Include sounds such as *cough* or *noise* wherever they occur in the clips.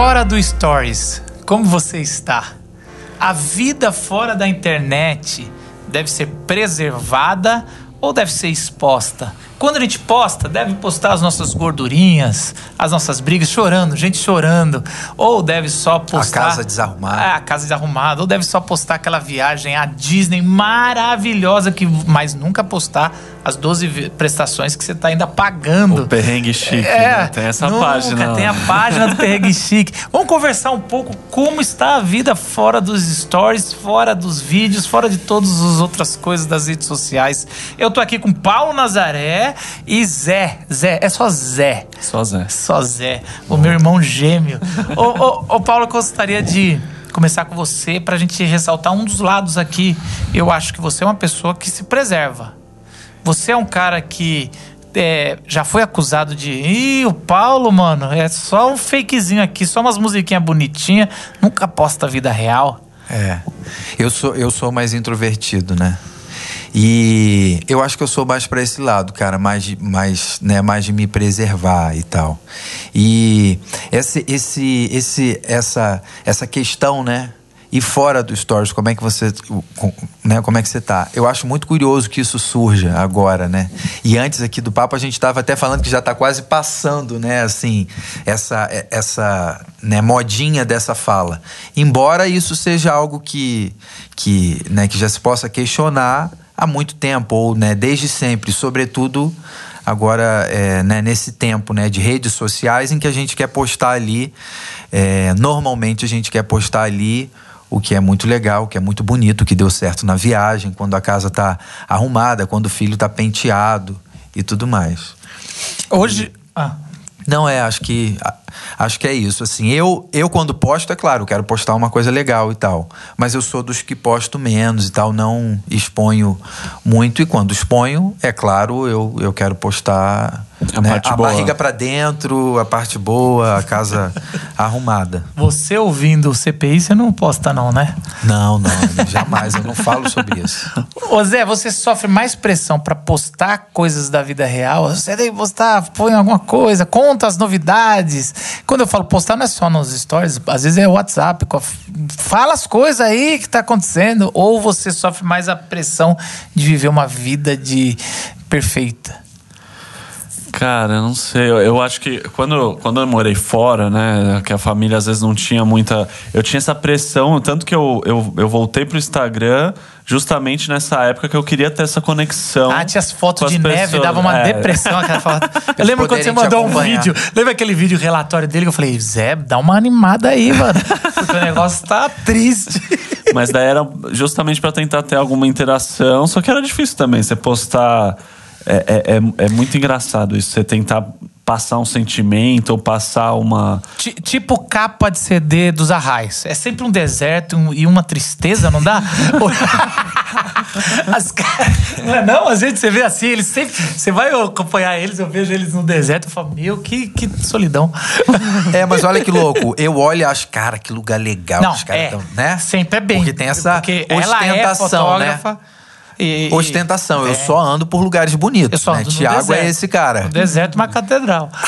fora do Stories, como você está? A vida fora da internet deve ser preservada ou deve ser exposta? Quando a gente posta, deve postar as nossas gordurinhas, as nossas brigas, chorando, gente chorando. Ou deve só postar. A casa desarrumada. É, a casa desarrumada. Ou deve só postar aquela viagem à Disney maravilhosa, que mas nunca postar as 12 prestações que você está ainda pagando. O perrengue chique. É, né? Tem essa nunca, página. Tem a página do perrengue *laughs* chique. Vamos conversar um pouco como está a vida fora dos stories, fora dos vídeos, fora de todas as outras coisas das redes sociais. Eu tô aqui com Paulo Nazaré e Zé. Zé, é só Zé. Só Zé. Só Zé, o meu irmão gêmeo. ô, ô, ô, Paulo, eu gostaria de começar com você pra gente ressaltar um dos lados aqui. Eu acho que você é uma pessoa que se preserva. Você é um cara que é, já foi acusado de. Ih, o Paulo, mano, é só um fakezinho aqui, só umas musiquinhas bonitinhas, nunca posta a vida real. É. Eu sou, eu sou mais introvertido, né? E eu acho que eu sou mais para esse lado, cara, mais de, mais, né, mais de me preservar e tal. E esse, esse, esse, essa, essa questão, né? E fora do stories, como é que você, né, como é que você tá? Eu acho muito curioso que isso surja agora, né? E antes aqui do papo a gente estava até falando que já está quase passando, né, assim, essa essa, né, modinha dessa fala. Embora isso seja algo que que, né, que já se possa questionar há muito tempo ou, né, desde sempre, sobretudo agora é, né, nesse tempo né, de redes sociais em que a gente quer postar ali, é, normalmente a gente quer postar ali o que é muito legal, o que é muito bonito, o que deu certo na viagem, quando a casa tá arrumada, quando o filho tá penteado e tudo mais. Hoje. Ah. Não é, acho que acho que é isso. Assim, eu eu quando posto, é claro, quero postar uma coisa legal e tal, mas eu sou dos que posto menos e tal, não exponho muito e quando exponho, é claro, eu, eu quero postar a, né, a barriga para dentro, a parte boa, a casa *laughs* arrumada. Você ouvindo o CPI, você não posta não, né? Não, não, *laughs* jamais, eu não falo sobre isso. Ô Zé, você sofre mais pressão para postar coisas da vida real? Você tem que postar, põe alguma coisa, conta as novidades. Quando eu falo postar, não é só nos stories, às vezes é WhatsApp. Fala as coisas aí que tá acontecendo. Ou você sofre mais a pressão de viver uma vida de perfeita? Cara, eu não sei. Eu, eu, acho que quando, quando eu morei fora, né? Que a família às vezes não tinha muita. Eu tinha essa pressão, tanto que eu, eu, eu voltei pro Instagram justamente nessa época que eu queria ter essa conexão. Ah, tinha as fotos de pessoas. neve, dava uma é. depressão aquela foto. *laughs* Eu lembro quando você mandou um vídeo. Lembra aquele vídeo relatório dele que eu falei, Zé, dá uma animada aí, mano. *laughs* Porque o negócio tá triste. Mas daí era justamente para tentar ter alguma interação, só que era difícil também você postar. É, é, é, é, muito engraçado isso, você tentar passar um sentimento ou passar uma. T tipo capa de CD dos Arrais. É sempre um deserto um, e uma tristeza, não dá? *laughs* *laughs* As, não, é não, às vezes você vê assim, eles sempre. Você vai acompanhar eles, eu vejo eles no deserto e falo, meu, que, que solidão. *laughs* É, mas olha que louco. Eu olho e acho, cara, que lugar legal. Não, os caras é, tão, né? Sempre é bem. Porque tem essa porque ostentação, ela é né? E, Ostentação. É. Eu só ando por lugares bonitos. Eu só né? ando Tiago é esse cara. O deserto, uma catedral. *laughs*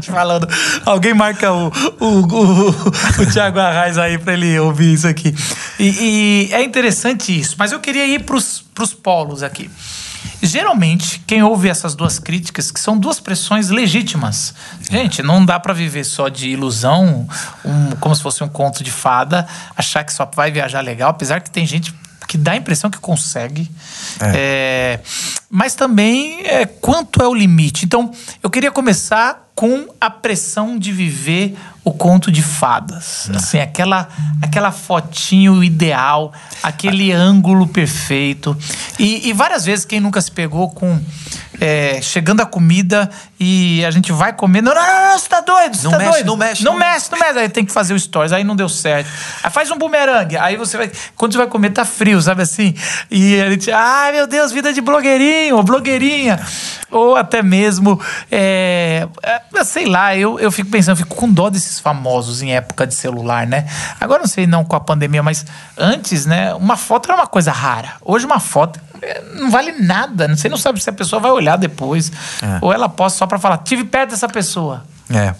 *laughs* falando. Alguém marca o, o, o, o Tiago Arraes aí pra ele ouvir isso aqui. E, e, é interessante isso. Mas eu queria ir pros, pros polos aqui. Geralmente, quem ouve essas duas críticas, que são duas pressões legítimas. Gente, não dá para viver só de ilusão, um, como se fosse um conto de fada, achar que só vai viajar legal, apesar que tem gente que dá a impressão que consegue. É. É, mas também é, quanto é o limite. Então, eu queria começar com a pressão de viver o conto de fadas. Não. Assim, aquela, aquela fotinho ideal, aquele ângulo perfeito. E, e várias vezes quem nunca se pegou com é, chegando a comida e a gente vai comer. Não, não, não, não você tá doido, você não tá mexe, doido. Não mexe, não, não mexe, não mexe. Aí tem que fazer o stories, aí não deu certo. Aí faz um bumerangue, aí você vai. Quando você vai comer, tá frio, sabe assim? E a gente, ai meu Deus, vida de blogueirinho, blogueirinha. Ou até mesmo, é, é, sei lá, eu, eu fico pensando, eu fico com dó desses famosos em época de celular, né? Agora não sei não com a pandemia, mas antes, né, uma foto era uma coisa rara. Hoje uma foto não vale nada. Você não sabe se a pessoa vai olhar depois. É. Ou ela posta só para falar, tive perto dessa pessoa. É.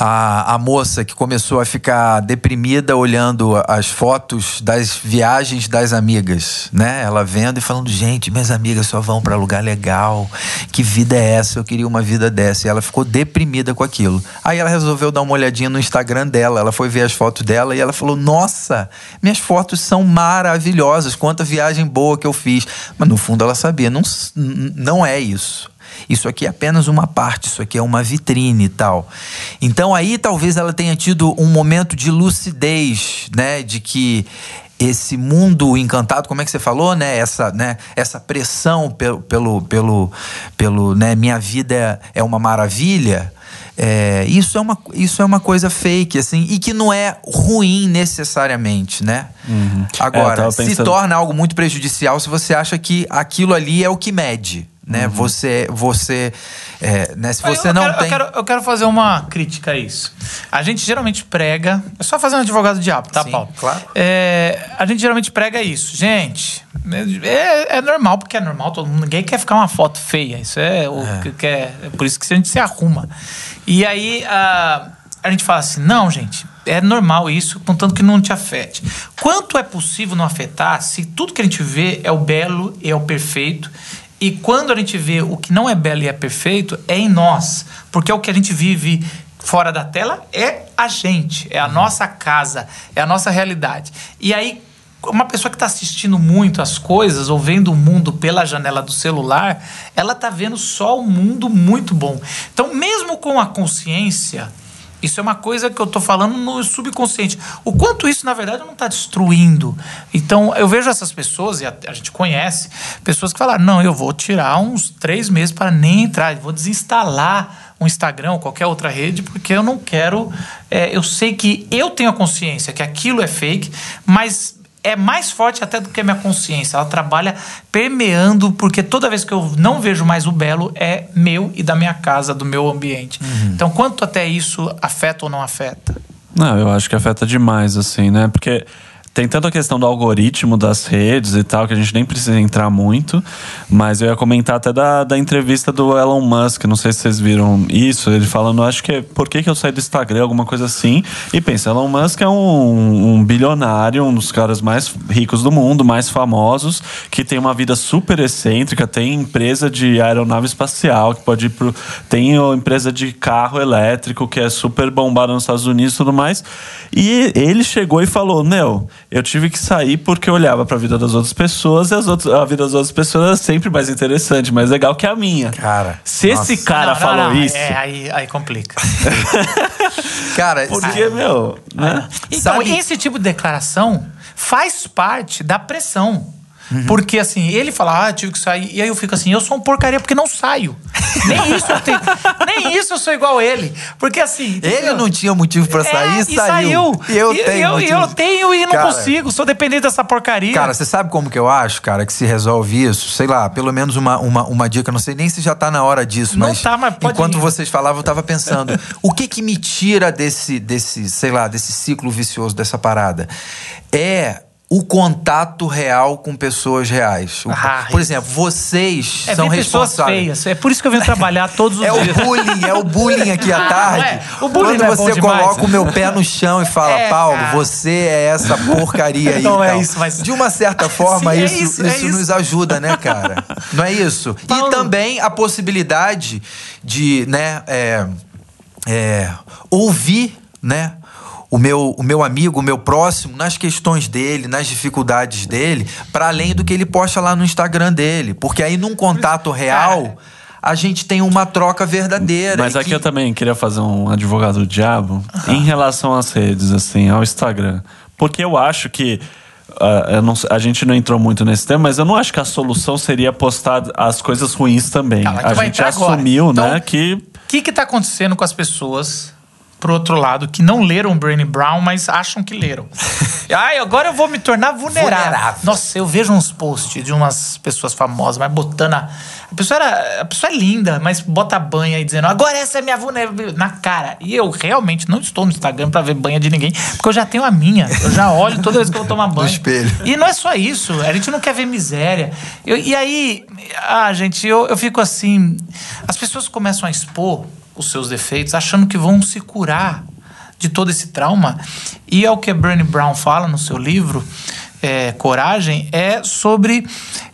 a, a moça que começou a ficar deprimida olhando as fotos das viagens das amigas, né? Ela vendo e falando: gente, minhas amigas só vão para lugar legal. Que vida é essa? Eu queria uma vida dessa. E ela ficou deprimida com aquilo. Aí ela resolveu dar uma olhadinha no Instagram dela. Ela foi ver as fotos dela e ela falou: nossa, minhas fotos são maravilhosas. Quanta viagem boa que eu fiz. Mas no fundo ela sabia: não, não é isso. Isso aqui é apenas uma parte, isso aqui é uma vitrine e tal. Então aí talvez ela tenha tido um momento de lucidez, né, de que esse mundo encantado, como é que você falou, né? Essa, né? Essa pressão pelo, pelo, pelo, pelo né? Minha vida é uma maravilha. É, isso, é uma, isso é uma coisa fake, assim, e que não é ruim necessariamente, né? Uhum. Agora, é, se torna algo muito prejudicial se você acha que aquilo ali é o que mede né? Uhum. Você, você, é, né? Se você eu, não quero, tem, eu quero, eu quero, fazer uma crítica a isso. A gente geralmente prega, é só fazer um advogado diabo, tá, Sim, Paulo? Claro. É, a gente geralmente prega isso, gente. É, é, normal porque é normal. Todo mundo, ninguém quer ficar uma foto feia. Isso é o é. que quer. É por isso que a gente se arruma. E aí a, a gente fala assim, não, gente é normal isso, contanto que não te afete. Quanto é possível não afetar se tudo que a gente vê é o belo e é o perfeito e quando a gente vê o que não é belo e é perfeito, é em nós. Porque o que a gente vive fora da tela é a gente, é a uhum. nossa casa, é a nossa realidade. E aí, uma pessoa que está assistindo muito as coisas ou vendo o mundo pela janela do celular, ela está vendo só um mundo muito bom. Então, mesmo com a consciência isso é uma coisa que eu estou falando no subconsciente. O quanto isso, na verdade, não está destruindo. Então, eu vejo essas pessoas, e a, a, gente conhece, pessoas que falaram: não, eu vou tirar uns três meses para nem entrar, vou desinstalar um Instagram ou qualquer outra rede, porque eu não quero. É, eu sei que eu tenho a consciência que aquilo é fake, mas é mais forte até do que a minha consciência. Ela trabalha permeando, porque toda vez que eu não vejo mais o belo, é meu e da minha casa, do meu ambiente. Uhum. Então, quanto até isso afeta ou não afeta? Não, eu acho que afeta demais, assim, né? Porque tem tanto a questão do algoritmo das redes e tal, que a gente nem precisa entrar muito, mas eu ia comentar até da, da entrevista do Elon Musk, não sei se vocês viram isso, ele falando, acho que é por que, que eu saí do Instagram, alguma coisa assim, e pensa, Elon Musk é um, um bilionário, um dos caras mais ricos do mundo, mais famosos, que tem uma vida super excêntrica, tem empresa de aeronave espacial, que pode ir pro... tem empresa de carro elétrico, que é super bombada nos Estados Unidos e tudo mais, e ele chegou e falou, meu eu tive que sair porque eu olhava para a vida das outras pessoas e as outras, a vida das outras pessoas era sempre mais interessante, mais legal que a minha. Cara. Se nossa. esse cara não, falou não, não. isso. É, aí, aí complica. *laughs* cara, porque, meu. Né? Então, Sabe? esse tipo de declaração faz parte da pressão. Uhum. Porque assim, ele fala, ah, tive que sair. E aí eu fico assim, eu sou um porcaria porque não saio. nem *laughs* isso eu tenho. Nem isso eu sou igual a ele. Porque assim. Ele não tinha motivo para sair é, e saiu. saiu. E eu e, tenho. Eu, eu tenho e não cara, consigo. Sou dependente dessa porcaria. Cara, você sabe como que eu acho, cara, que se resolve isso? Sei lá, pelo menos uma, uma, uma dica. Não sei nem se já tá na hora disso, não mas. Tá, mas enquanto ir. vocês falavam, eu tava pensando, *laughs* o que que me tira desse, desse, sei lá, desse ciclo vicioso, dessa parada? É o contato real com pessoas reais. Ah, por exemplo, vocês é são responsáveis. feias. É por isso que eu venho trabalhar todos os é dias. *laughs* É o bullying, é o bullying aqui à tarde. É. O bullying Quando é você coloca o meu pé no chão e fala, *laughs* é, Paulo, você é essa porcaria aí. *laughs* Não é isso, mas de uma certa forma Sim, é isso, isso, isso, nos ajuda, né, cara? Não é isso? Paulo... E também a possibilidade de, né, é, é, ouvir, né? O meu, o meu amigo, o meu próximo, nas questões dele, nas dificuldades dele, para além do que ele posta lá no Instagram dele. Porque aí, num contato real, a gente tem uma troca verdadeira. Mas aqui que... eu também queria fazer um advogado do diabo uhum. em relação às redes, assim, ao Instagram. Porque eu acho que. Uh, não, a gente não entrou muito nesse tema, mas eu não acho que a solução seria postar as coisas ruins também. Calma, a gente assumiu, então, né, que. O que está acontecendo com as pessoas pro outro lado, que não leram Brené Brown, mas acham que leram. *laughs* Ai, agora eu vou me tornar vulnerável. vulnerável. Nossa, eu vejo uns posts de umas pessoas famosas, mas botando a. A pessoa, era, a pessoa é linda, mas bota banha aí dizendo, agora essa é minha vulnerabilidade. Na cara. E eu realmente não estou no Instagram para ver banha de ninguém, porque eu já tenho a minha. Eu já olho toda vez que eu vou tomar *laughs* banho. No espelho. E não é só isso. A gente não quer ver miséria. Eu, e aí, ah, gente, eu, eu fico assim. As pessoas começam a expor os seus defeitos, achando que vão se curar de todo esse trauma. E é o que Brené Brown fala no seu livro, é, Coragem, é sobre.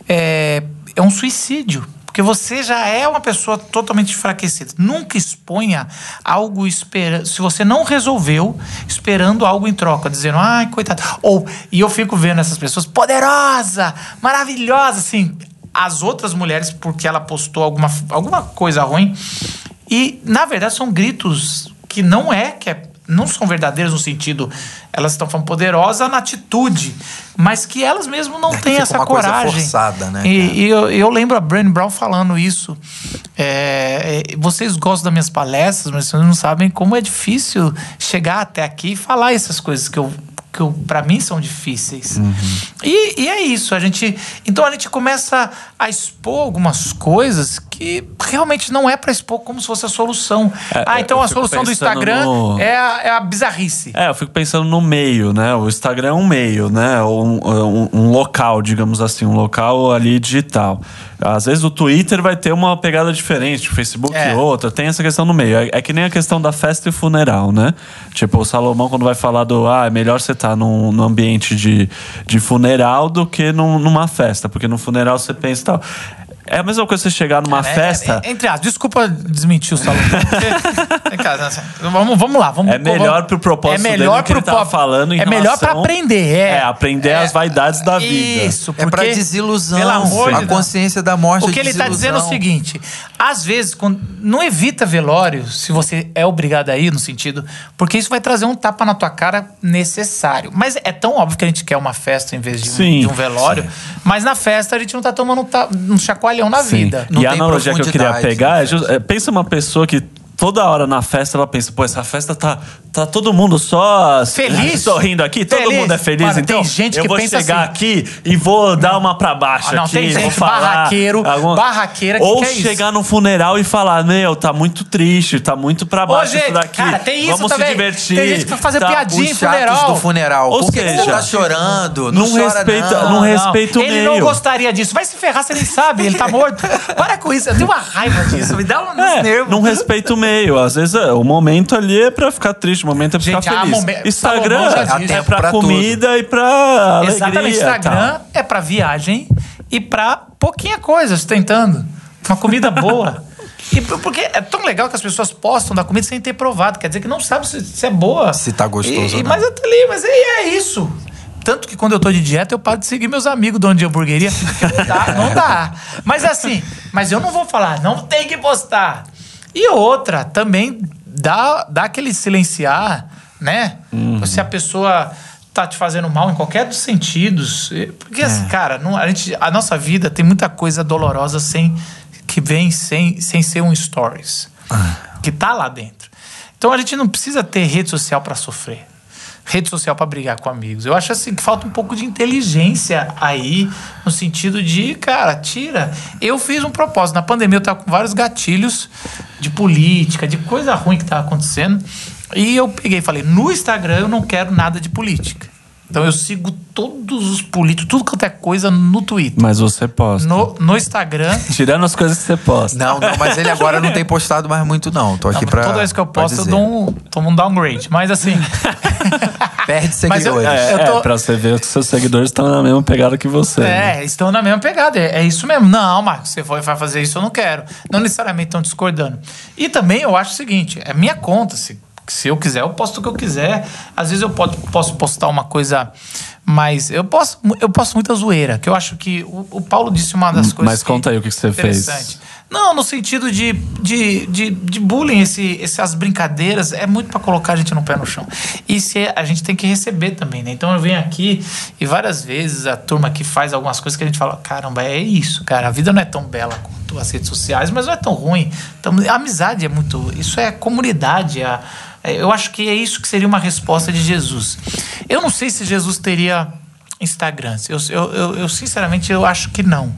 É, é um suicídio. Porque você já é uma pessoa totalmente enfraquecida. Nunca exponha algo esperando. Se você não resolveu, esperando algo em troca, dizendo, ai, coitado. Ou, e eu fico vendo essas pessoas, poderosa, maravilhosa, assim. As outras mulheres, porque ela postou alguma, alguma coisa ruim. E, na verdade, são gritos que não é que é não são verdadeiras no sentido, elas estão falando poderosa na atitude, mas que elas mesmo não É têm essa coragem. forçada, né, E, e eu, eu lembro a Brené Brown falando isso. É, é, vocês gostam das minhas palestras, mas vocês não sabem como é difícil chegar até aqui e falar essas coisas que eu que para mim são difíceis. Uhum. E, e é isso, a gente. Então a gente começa a expor algumas coisas que realmente não é para expor como se fosse a solução. É, ah, então a solução do Instagram no- é, a, é a bizarrice. É, eu fico pensando no meio, né? O Instagram é um meio, né? Um, um, um local, digamos assim, um local ali digital. Às vezes o Twitter vai ter uma pegada diferente, o Facebook É. outra, tem essa questão no meio. É, é que nem a questão da festa e funeral, né? Tipo, o Salomão, quando vai falar do ah, é melhor você estar num, num ambiente de, de funeral do que num- numa festa, porque no funeral você pensa e tal. É a mesma coisa você chegar numa É, festa. é, entre as, desculpa desmentir o Salomão. porque- *laughs* Vem cá, assim, vamos, vamos lá. Vamos, É melhor pro propósito é dele melhor do que ele pro po- falando em É melhor pra relação- aprender. É, É, aprender as vaidades da vida. Isso, É pra porque, desilusão. Pelo amor a de consciência da morte O é que ele tá dizendo é o seguinte: às vezes, quando- não evita velório se você é obrigado a ir, no sentido, porque isso vai trazer um tapa na tua cara necessário. Mas é tão óbvio que a gente quer uma festa em vez de um, Sim, de um velório. Mas na festa a gente não tá tomando um, um chacoalhão na Sim. vida. Não e a analogia que eu queria pegar é, é, pensa uma pessoa que toda hora na festa ela pensa, pô, essa festa tá, tá todo mundo só Feliz? sorrindo aqui, todo Feliz. mundo é feliz, Mano, então tem gente eu que vou pensa chegar assim. aqui e vou dar uma pra baixo Ah, não, aqui, tem vou gente falar barraqueiro, barraqueira que Ou isso. chegar no funeral e falar, meu, tá muito triste, tá muito pra Ô, baixo gente, isso daqui. cara, tem isso Vamos também. se divertir. Tem gente que vai fazer tá, piadinha em funeral. do funeral. Ou Por que seja, tá chorando? Não, não chora, respeita- não. não respeita o Ele meio. não gostaria disso. Vai se ferrar, você nem sabe, ele tá morto. *laughs* Para com isso, eu tenho uma raiva disso, me dá um É, nervo. não respeita o meio. Às vezes é, o momento ali é pra ficar triste, o momento é pra Gente, ficar feliz. momen- Instagram Salomão já é, disse. é pra, Pra comida e pra alegria. Exatamente, Instagram tal. é pra viagem e pra pouquinha coisa, tentando. Uma comida boa. *laughs* E por- porque é tão legal que as pessoas postam da comida sem ter provado. Quer dizer que não sabe se, se é boa. Se tá gostoso E, ou e, não. mas eu tô ali, mas é, é isso. Tanto que quando eu tô de dieta, eu paro de seguir meus amigos dono de hamburgueria. Não dá, não dá. Mas assim, mas eu não vou falar, não tem que postar. E outra, também dá, dá aquele silenciar, né? Se a pessoa tá te fazendo mal em qualquer dos sentidos. Porque, assim, cara, não, a, gente, a nossa vida tem muita coisa dolorosa sem que vem sem, sem ser um stories. Que tá lá dentro. Então a gente não precisa ter rede social para sofrer. Rede social para brigar com amigos. Eu acho assim que falta um pouco de inteligência aí, no sentido de, cara, tira. Eu fiz um propósito. Na pandemia eu tava com vários gatilhos de política, de coisa ruim que tava acontecendo. E eu peguei e falei: no Instagram eu não quero nada de política. Então eu sigo todos os políticos, tudo quanto é coisa no Twitter. Mas você posta. No, no Instagram. *laughs* Tirando as coisas que você posta. Não, não, mas ele agora não tem postado mais muito, não. Tô aqui Não, pra. toda vez que eu posto, eu dou um, tomo um downgrade. Mas assim. *laughs* Perde *laughs* Mas eu- seguidores. É, Eu tô- é, pra você ver que seus seguidores estão na mesma pegada que você. né? É, estão na mesma pegada. É, é isso mesmo. Não, Marcos, você vai fazer isso, eu não quero. Não necessariamente estão discordando. E também eu acho o seguinte: é minha conta. Se, se eu quiser, eu posto o que eu quiser. Às vezes eu posso, posso postar uma coisa mais. Eu posto, eu posto muita zoeira, que eu acho que o, o Paulo disse uma das coisas. Mas conta aí o que que você fez. interessante. Não, no sentido de, de, de, de bullying, esse, essas brincadeiras, é muito pra colocar a gente no pé no chão. E se a gente tem que receber também, né? Então eu venho aqui e várias vezes a turma aqui faz algumas coisas que a gente fala: caramba, é isso, cara. A vida não é tão bela quanto as redes sociais, mas não é tão ruim. Então, a amizade é muito. Isso é comunidade. é- eu acho que é isso que seria uma resposta de Jesus. Eu não sei se Jesus teria Instagram. Eu, eu, eu, eu, sinceramente, eu acho que não.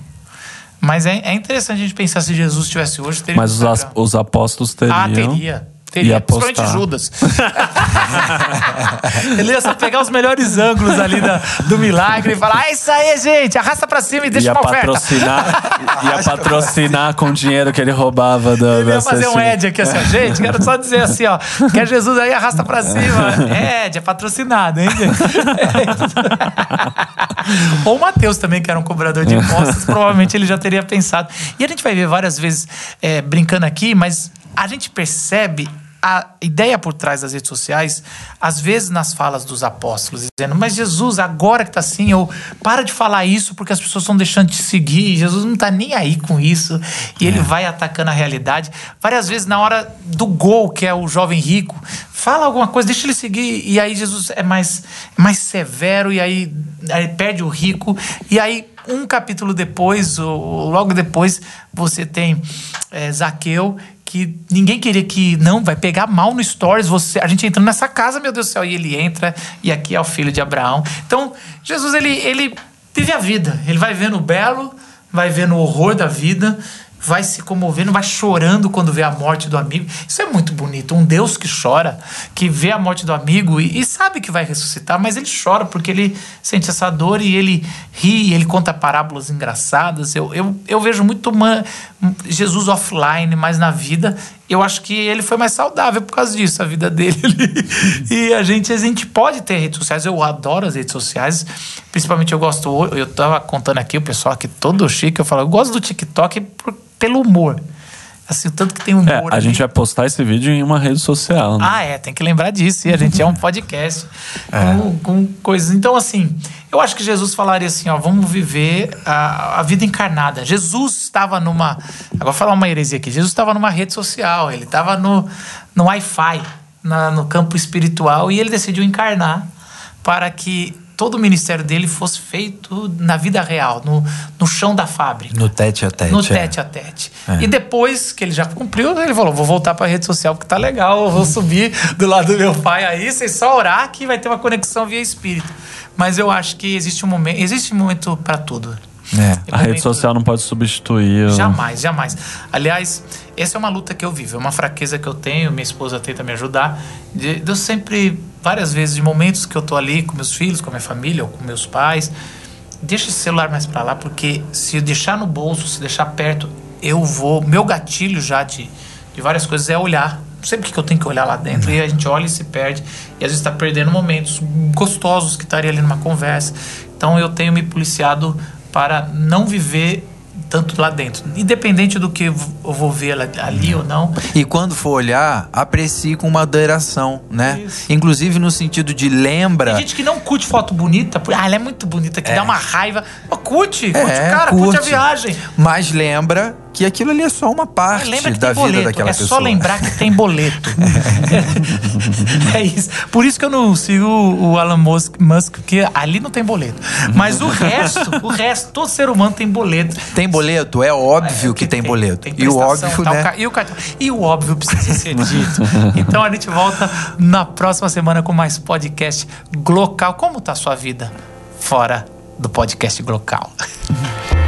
Mas é, é interessante a gente pensar se Jesus estivesse hoje, teria Mas os, um os apóstolos teriam. Ah, teria. Teria, principalmente Judas. *laughs* ele ia só pegar os melhores ângulos ali da- do milagre e falar: Ah, isso aí, gente, arrasta pra cima e deixa Ia uma oferta. patrocinar, ia *laughs* patrocinar com o dinheiro que ele roubava da, Ele ia fazer um. Ed aqui assim, ó. gente, quero só dizer assim, ó, quer Jesus aí, arrasta pra cima. Ed, é patrocinado, hein, gente? *laughs* Ou o Matheus também, que era um cobrador de impostos, provavelmente ele já teria pensado. E a gente vai ver várias vezes é, brincando aqui, mas a gente percebe a ideia por trás das redes sociais, às vezes nas falas dos apóstolos, dizendo, mas Jesus, agora que tá assim, eu para de falar isso porque as pessoas estão deixando de seguir, Jesus não tá nem aí com isso, e ele vai atacando a realidade. Várias vezes na hora do gol, que é o jovem rico, fala alguma coisa, deixa ele seguir, e aí Jesus é mais, mais severo, e aí, aí perde o rico, e aí um capítulo depois, ou logo depois, você tem é, Zaqueu, que ninguém queria que não vai pegar mal no stories você a gente entrando nessa casa meu Deus do céu e ele entra e aqui é o filho de Abraão. Então Jesus ele ele vive a vida ele vai vendo o belo vai vendo o horror da vida vai se comovendo vai chorando quando vê a morte do amigo. Isso é muito bonito um Deus que chora que vê a morte do amigo e, e sabe que vai ressuscitar mas ele chora porque ele sente essa dor e ele ri ele conta parábolas engraçadas. Eu, eu, eu vejo muito uma, Jesus offline, mas na vida, eu acho que ele foi mais saudável por causa disso, a vida dele. e a gente, a gente pode ter redes sociais, eu adoro as redes sociais, principalmente eu gosto, eu tava contando aqui, o pessoal aqui todo chique, eu falo, eu gosto do TikTok por, pelo humor. Assim, o tanto que tem humor. É, a ali. gente vai postar esse vídeo em uma rede social. Né? Ah, é, tem que lembrar disso. E a gente é um podcast com, com coisas. Então, assim, eu acho que Jesus falaria assim: ó, vamos viver a, a vida encarnada. Jesus estava numa. Agora vou falar uma heresia aqui. Jesus estava numa rede social, ele estava no, no Wi-Fi, na- no campo espiritual, e ele decidiu encarnar para que todo o ministério dele fosse feito na vida real, no, no chão da fábrica. No tete a tete. No é. tete a tete. É. E depois que ele já cumpriu, ele falou: vou voltar pra rede social porque tá legal, eu vou subir do lado do meu pai aí, vocês só orar que vai ter uma conexão via espírito. Mas eu acho que existe um momento, existe um momento para tudo. É. A rede social não pode substituir. Jamais, jamais. Aliás, essa é uma luta que eu vivo, é uma fraqueza que eu tenho, minha esposa tenta me ajudar. De, eu sempre, várias vezes, de momentos que eu tô ali com meus filhos, com a minha família ou com meus pais, deixa esse celular mais para lá, porque se deixar no bolso, se deixar perto, eu vou. Meu gatilho já de, de várias coisas é olhar. Sempre que eu tenho que olhar lá dentro, e a gente olha e se perde, e às vezes está perdendo momentos gostosos que estaria ali numa conversa. Então eu tenho me policiado para não viver tanto lá dentro, independente do que eu vou ver ali- ou não. E quando for olhar, aprecie com moderação, né? Isso. Inclusive no sentido de lembra. Tem gente que não curte foto bonita, porque, ah, ela é muito bonita, que dá uma raiva. Pô, curte, curte É, o cara, curte. a curte. viagem. Mas lembra que aquilo ali é só uma parte Lembra que da tem vida boleto. daquela é pessoa. só lembrar que tem boleto. *laughs* é isso. Por isso que eu não sigo o Elon Musk, porque ali não tem boleto. Mas o resto, o resto, todo ser humano tem boleto. Tem boleto? É óbvio que, tem, boleto. e o óbvio, tal, né? E o, cartão. e o óbvio precisa ser dito. *laughs* então a gente volta na próxima semana com mais podcast Glocal. Como tá a sua vida fora do podcast Glocal? *laughs*